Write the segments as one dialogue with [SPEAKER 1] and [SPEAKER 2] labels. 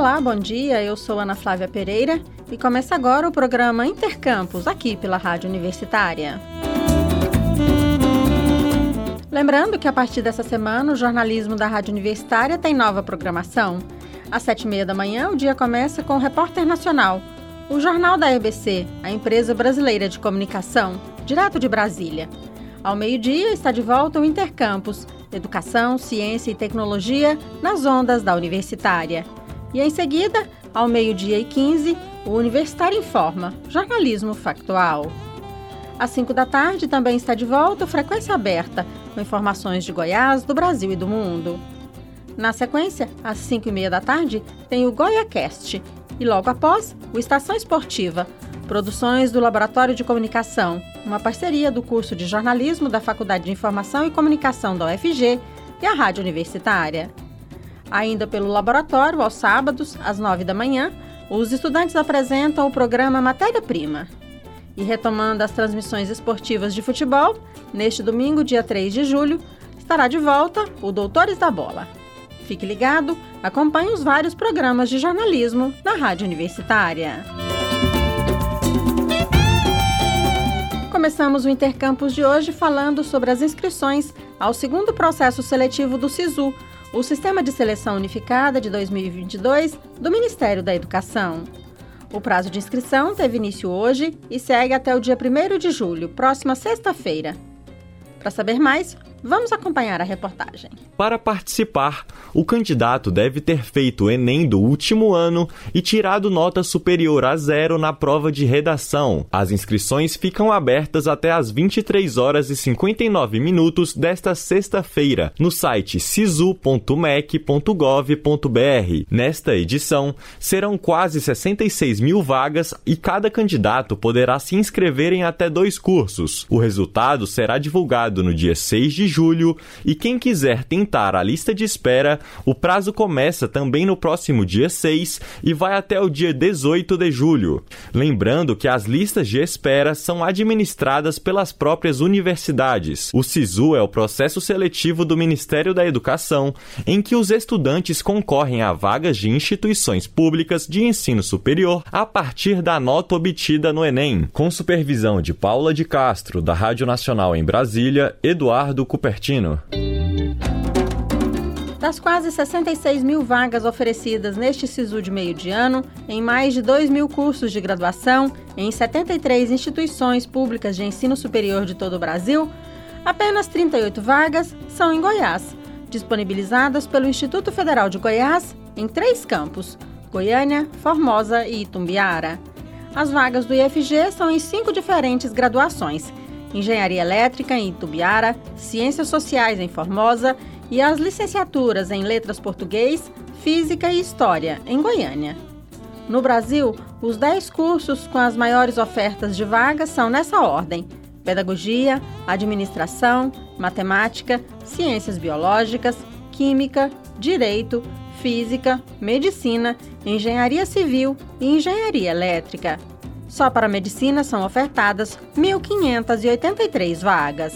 [SPEAKER 1] Olá, bom dia. Eu sou Ana Flávia Pereira e começa agora o programa Intercampus aqui pela Rádio Universitária. Lembrando que a partir dessa semana o jornalismo da Rádio Universitária tem nova programação. Às sete e meia da manhã, o dia começa com o Repórter Nacional, o jornal da EBC, a empresa brasileira de comunicação, direto de Brasília. Ao meio-dia está de volta o Intercampus, Educação, Ciência e Tecnologia nas ondas da Universitária. E em seguida, ao meio-dia e 15, o Universitário Informa, jornalismo factual. Às 5 da tarde também está de volta o Frequência Aberta, com informações de Goiás, do Brasil e do mundo. Na sequência, às 5 e meia da tarde, tem o GoiaCast e logo após, o Estação Esportiva, produções do Laboratório de Comunicação, uma parceria do curso de jornalismo da Faculdade de Informação e Comunicação da UFG e a Rádio Universitária. Ainda pelo laboratório, aos sábados, às 9 da manhã, os estudantes apresentam o programa Matéria Prima. E retomando as transmissões esportivas de futebol, neste domingo, dia 3 de julho, estará de volta o Doutores da Bola. Fique ligado, acompanhe os vários programas de jornalismo na Rádio Universitária. Começamos o Intercampus de hoje falando sobre as inscrições ao segundo processo seletivo do SISU, o Sistema de Seleção Unificada de 2022 do Ministério da Educação. O prazo de inscrição teve início hoje e segue até o dia 1 de julho, próxima sexta-feira. Para saber mais, Vamos acompanhar a reportagem.
[SPEAKER 2] Para participar, o candidato deve ter feito o Enem do último ano e tirado nota superior a zero na prova de redação. As inscrições ficam abertas até às 23 horas e 59 minutos desta sexta-feira no site sisu.mec.gov.br. Nesta edição, serão quase 66 mil vagas e cada candidato poderá se inscrever em até dois cursos. O resultado será divulgado no dia 6 de julho e quem quiser tentar a lista de espera, o prazo começa também no próximo dia 6 e vai até o dia 18 de julho. Lembrando que as listas de espera são administradas pelas próprias universidades. O SISU é o processo seletivo do Ministério da Educação, em que os estudantes concorrem a vagas de instituições públicas de ensino superior a partir da nota obtida no Enem, com supervisão de Paula de Castro, da Rádio Nacional em Brasília, Eduardo Cupertino.
[SPEAKER 1] Das quase 66 mil vagas oferecidas neste SISU de meio de ano, em mais de 2 mil cursos de graduação, em 73 instituições públicas de ensino superior de todo o Brasil, apenas 38 vagas são em Goiás, disponibilizadas pelo Instituto Federal de Goiás em três campos: Goiânia, Formosa e Itumbiara. As vagas do IFG são em cinco diferentes graduações Engenharia Elétrica em Itubiara, Ciências Sociais em Formosa e as licenciaturas em Letras Português, Física e História em Goiânia. No Brasil, os 10 cursos com as maiores ofertas de vagas são nessa ordem: Pedagogia, Administração, Matemática, Ciências Biológicas, Química, Direito, Física, Medicina, Engenharia Civil e Engenharia Elétrica. Só para medicina são ofertadas 1.583 vagas.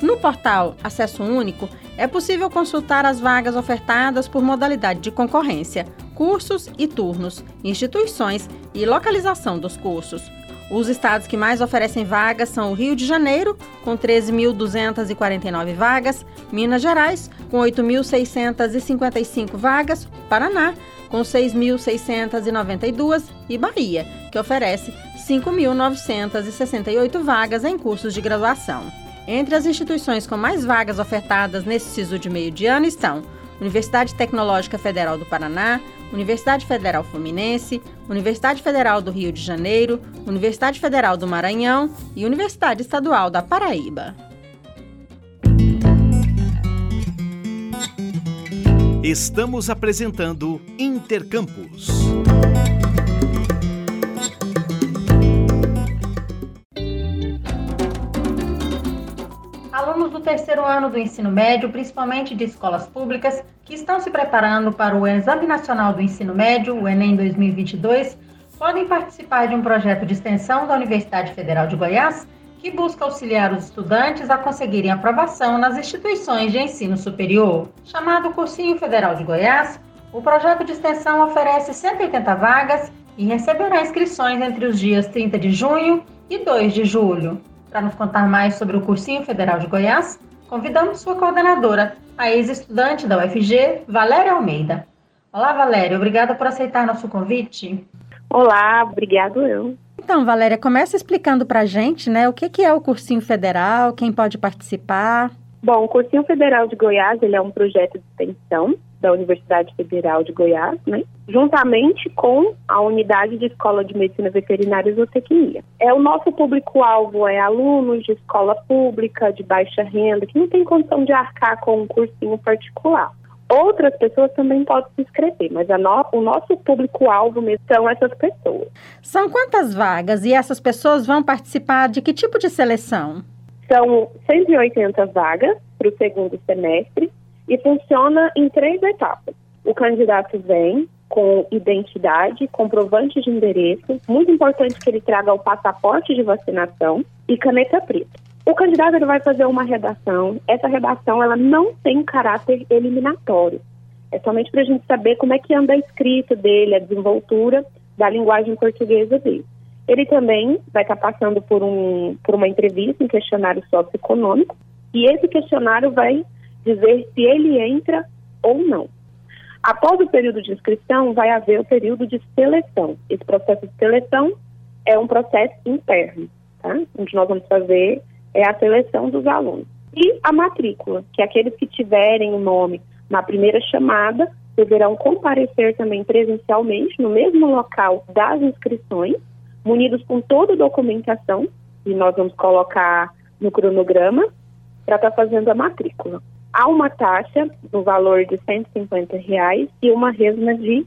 [SPEAKER 1] No portal Acesso Único, é possível consultar as vagas ofertadas por modalidade de concorrência, cursos e turnos, instituições e localização dos cursos. Os estados que mais oferecem vagas são o Rio de Janeiro, com 13.249 vagas, Minas Gerais, com 8.655 vagas, Paraná, com 6.692 e Bahia, que oferece 5.968 vagas em cursos de graduação. Entre as instituições com mais vagas ofertadas nesse SISU de meio de ano estão Universidade Tecnológica Federal do Paraná, Universidade Federal Fluminense, Universidade Federal do Rio de Janeiro, Universidade Federal do Maranhão e Universidade Estadual da Paraíba.
[SPEAKER 3] Estamos apresentando Intercampus.
[SPEAKER 1] Terceiro ano do ensino médio, principalmente de escolas públicas, que estão se preparando para o Exame Nacional do Ensino Médio, o Enem 2022, podem participar de um projeto de extensão da Universidade Federal de Goiás que busca auxiliar os estudantes a conseguirem aprovação nas instituições de ensino superior. Chamado Cursinho Federal de Goiás, O projeto de extensão oferece 180 vagas e receberá inscrições entre os dias 30 de junho e 2 de julho. Para nos contar mais sobre o Cursinho Federal de Goiás, convidamos sua coordenadora, a ex-estudante da UFG, Valéria Almeida. Olá, Valéria, obrigada por aceitar nosso convite.
[SPEAKER 4] Olá, obrigado eu.
[SPEAKER 1] Então, Valéria, começa explicando para a gente, né, o que, que é o Cursinho Federal, quem pode participar.
[SPEAKER 4] Bom, o Cursinho Federal de Goiás, ele é um projeto de extensão da Universidade Federal de Goiás, né? juntamente com a unidade de Escola de Medicina Veterinária e Zootecnia. É o nosso público-alvo é alunos de escola pública de baixa renda que não tem condição de arcar com um cursinho particular. Outras pessoas também podem se inscrever, mas no, o nosso público-alvo mesmo são essas pessoas.
[SPEAKER 1] São quantas vagas e essas pessoas vão participar de que tipo de seleção?
[SPEAKER 4] São 180 vagas para o segundo semestre e funciona em três etapas. O candidato vem com identidade, comprovante de endereço, muito importante que ele traga o passaporte de vacinação e caneta preta. O candidato ele vai fazer uma redação. Essa redação ela não tem caráter eliminatório. É somente para a gente saber como é que anda a escrita dele, a desenvoltura da linguagem portuguesa dele. Ele também vai estar tá passando por, um, por uma entrevista, um questionário socioeconômico, e esse questionário vai dizer se ele entra ou não. Após o período de inscrição, vai haver o período de seleção. Esse processo de seleção é um processo interno, tá? onde nós vamos fazer é a seleção dos alunos. E a matrícula, que é aqueles que tiverem o nome na primeira chamada deverão comparecer também presencialmente no mesmo local das inscrições, munidos com toda a documentação, e nós vamos colocar no cronograma, para estar tá fazendo a matrícula. Há uma taxa no valor de 150 reais e uma resma de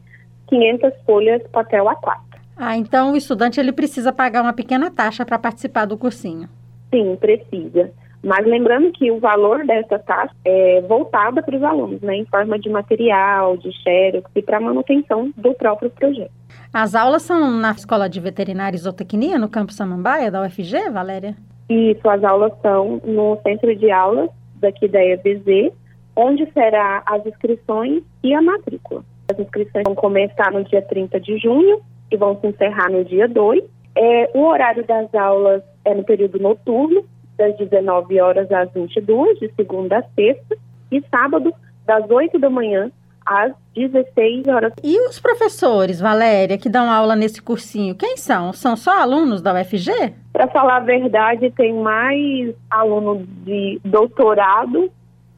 [SPEAKER 4] 500 folhas papel A4.
[SPEAKER 1] Ah, então o estudante ele precisa pagar uma pequena taxa para participar do cursinho.
[SPEAKER 4] Sim, precisa. Mas lembrando que o valor dessa taxa é voltada para os alunos, né, em forma de material, de xerox e para manutenção do próprio projeto.
[SPEAKER 1] As aulas são na Escola de Veterinária e Zootecnia, no campus Samambaia, da UFG, Valéria?
[SPEAKER 4] Isso, as aulas são no centro de aulas daqui da EBZ, onde será as inscrições e a matrícula. As inscrições vão começar no dia 30 de junho e vão se encerrar no dia 2. É, o horário das aulas é no período noturno, das 19 horas às 22, de segunda a sexta, e sábado, das 8 da manhã às 16 horas.
[SPEAKER 1] E os professores, Valéria, que dão aula nesse cursinho, quem são? São só alunos da UFG?
[SPEAKER 4] Para falar a verdade, tem mais aluno de doutorado,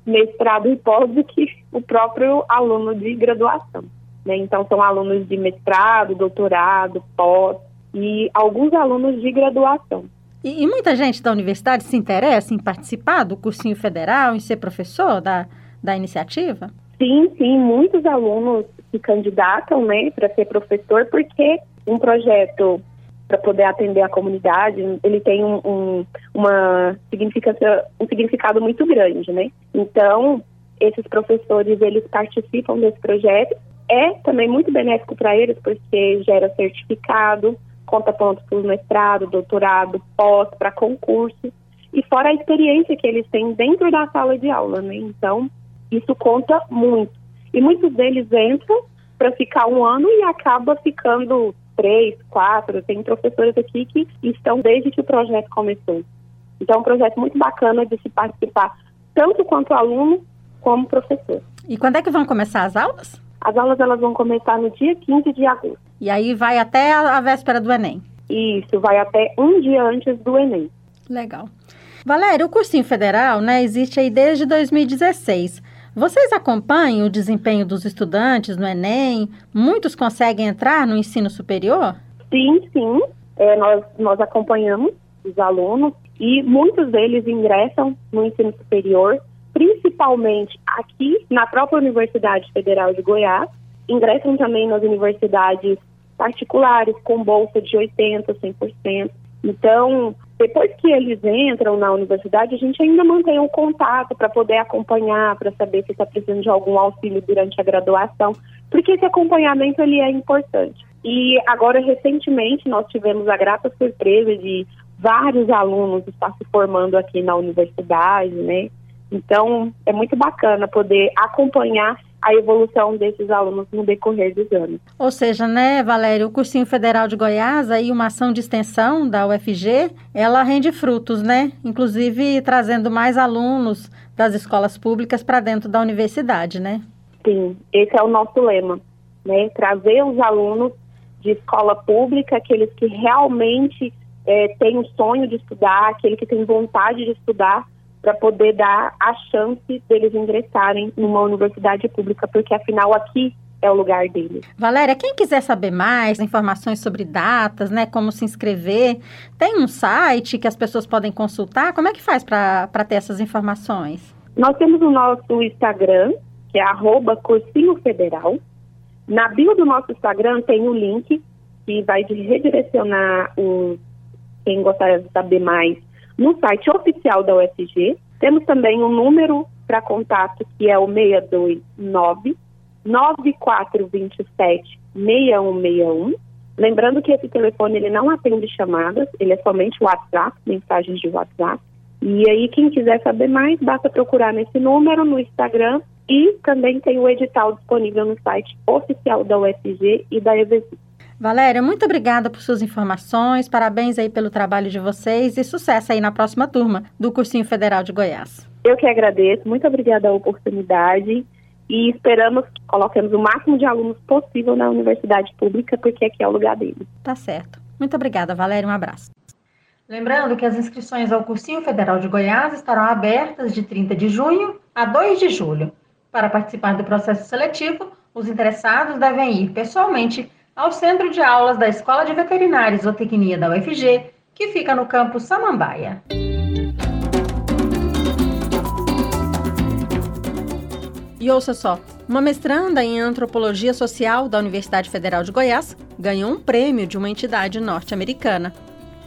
[SPEAKER 4] mestrado e pós do que o próprio aluno de graduação. Né? Então, são alunos de mestrado, doutorado, pós e alguns alunos de graduação.
[SPEAKER 1] E, e, muita gente da universidade se interessa em participar do cursinho federal, em ser professor da, da iniciativa?
[SPEAKER 4] Sim, sim, muitos alunos se candidatam né, para ser professor, porque um projeto para poder atender a comunidade, ele tem um, um, uma um significado muito grande, né? Então, esses professores, eles participam desse projeto. É também muito benéfico para eles, porque gera certificado, conta pontos para o mestrado, doutorado, pós, para concurso, e fora a experiência que eles têm dentro da sala de aula, né? Então, isso conta muito. E muitos deles entram para ficar um ano e acaba ficando três, quatro. Tem professores aqui que estão desde que o projeto começou. Então, é um projeto muito bacana de se participar, tanto quanto aluno como professor.
[SPEAKER 1] E quando é que vão começar as aulas?
[SPEAKER 4] As aulas elas vão começar no dia 15 de agosto.
[SPEAKER 1] E aí vai até a, a véspera do Enem?
[SPEAKER 4] Isso, vai até um dia antes do Enem.
[SPEAKER 1] Legal. Valéria, o cursinho federal né, existe aí desde 2016. Vocês acompanham o desempenho dos estudantes no Enem? Muitos conseguem entrar no ensino superior?
[SPEAKER 4] Sim, sim. É, nós, nós acompanhamos os alunos e muitos deles ingressam no ensino superior principalmente aqui na própria Universidade Federal de Goiás, ingressam também nas universidades particulares com bolsa de 80%, 100%. Então, depois que eles entram na universidade, a gente ainda mantém um contato para poder acompanhar, para saber se está precisando de algum auxílio durante a graduação, porque esse acompanhamento ele é importante. E agora, recentemente, nós tivemos a grata surpresa de vários alunos estar se formando aqui na universidade, né? Então, é muito bacana poder acompanhar a evolução desses alunos no decorrer dos anos.
[SPEAKER 1] Ou seja, né, Valério, o Cursinho Federal de Goiás, aí uma ação de extensão da UFG, ela rende frutos, né? Inclusive trazendo mais alunos das escolas públicas para dentro da universidade, né?
[SPEAKER 4] Sim, esse é o nosso lema, né? Trazer os alunos de escola pública, aqueles que realmente é, têm o sonho de estudar, aquele que tem vontade de estudar, para poder dar a chance deles ingressarem numa universidade pública, porque afinal aqui é o lugar deles.
[SPEAKER 1] Valéria, quem quiser saber mais informações sobre datas, né, como se inscrever, tem um site que as pessoas podem consultar? Como é que faz para ter essas informações?
[SPEAKER 4] Nós temos o nosso Instagram, que é arroba Cursinho Federal. Na bio do nosso Instagram tem o um link que vai redirecionar o, quem gostaria de saber mais no site oficial da UFG. Temos também um número para contato que é o 629 9427 6161. Lembrando que esse telefone ele não atende chamadas, ele é somente WhatsApp, mensagens de WhatsApp. E aí, quem quiser saber mais, basta procurar nesse número no Instagram e também tem o edital disponível no site oficial da UFG e da EVC.
[SPEAKER 1] Valéria, muito obrigada por suas informações, parabéns aí pelo trabalho de vocês e sucesso aí na próxima turma do Cursinho Federal de Goiás.
[SPEAKER 4] Eu que agradeço, muito obrigada a oportunidade e esperamos que coloquemos o máximo de alunos possível na universidade pública, porque aqui é o lugar deles.
[SPEAKER 1] Tá certo. Muito obrigada, Valéria, um abraço. Lembrando que as inscrições ao Cursinho Federal de Goiás estarão abertas de 30 de junho a 2 de julho. Para participar do processo seletivo, os interessados devem ir pessoalmente ao Centro de Aulas da Escola de Veterinária e Zootecnia da UFG, que fica no campus Samambaia. E ouça só, uma mestranda em antropologia social da Universidade Federal de Goiás ganhou um prêmio de uma entidade norte-americana.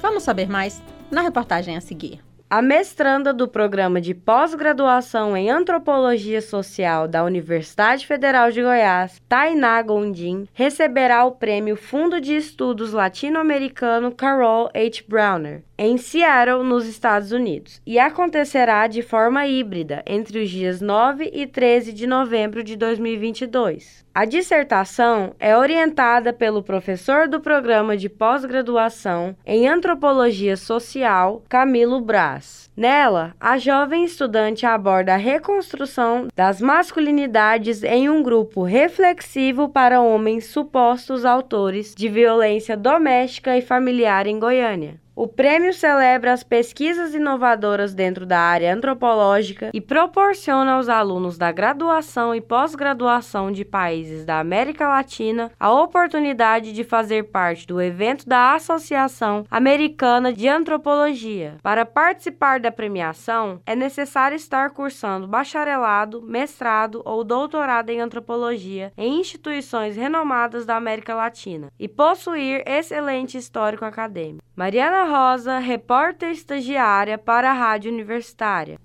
[SPEAKER 1] Vamos saber mais na reportagem a seguir.
[SPEAKER 5] A mestranda do programa de pós-graduação em Antropologia Social da Universidade Federal de Goiás, Tainá Gondim, receberá o prêmio Fundo de Estudos Latino-Americano Carol H. Browner em Seattle, nos Estados Unidos, e acontecerá de forma híbrida entre os dias 9 e 13 de novembro de 2022. A dissertação é orientada pelo professor do programa de pós-graduação em Antropologia Social, Camilo Braz. Nela, a jovem estudante aborda a reconstrução das masculinidades em um grupo reflexivo para homens supostos autores de violência doméstica e familiar em Goiânia. O prêmio celebra as pesquisas inovadoras dentro da área antropológica e proporciona aos alunos da graduação e pós-graduação de países da América Latina a oportunidade de fazer parte do evento da Associação Americana de Antropologia. Para participar da premiação, é necessário estar cursando bacharelado, mestrado ou doutorado em antropologia em instituições renomadas da América Latina e possuir excelente histórico acadêmico. Mariana Rosa, repórter estagiária para a Rádio Universitária.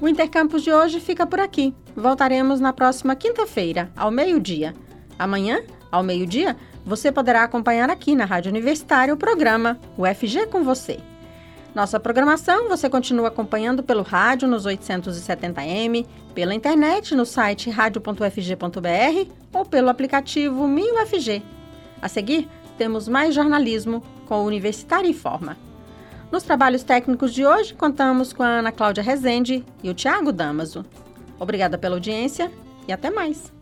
[SPEAKER 1] O Intercampus de hoje fica por aqui. Voltaremos na próxima quinta-feira, ao meio-dia. Amanhã, ao meio-dia, você poderá acompanhar aqui na Rádio Universitária o programa UFG com você. Nossa programação você continua acompanhando pelo rádio nos 870m, pela internet no site radio.ufg.br ou pelo aplicativo MinUFG. A seguir, temos mais jornalismo com o Universitário em Forma. Nos trabalhos técnicos de hoje, contamos com a Ana Cláudia Rezende e o Tiago Damaso. Obrigada pela audiência e até mais!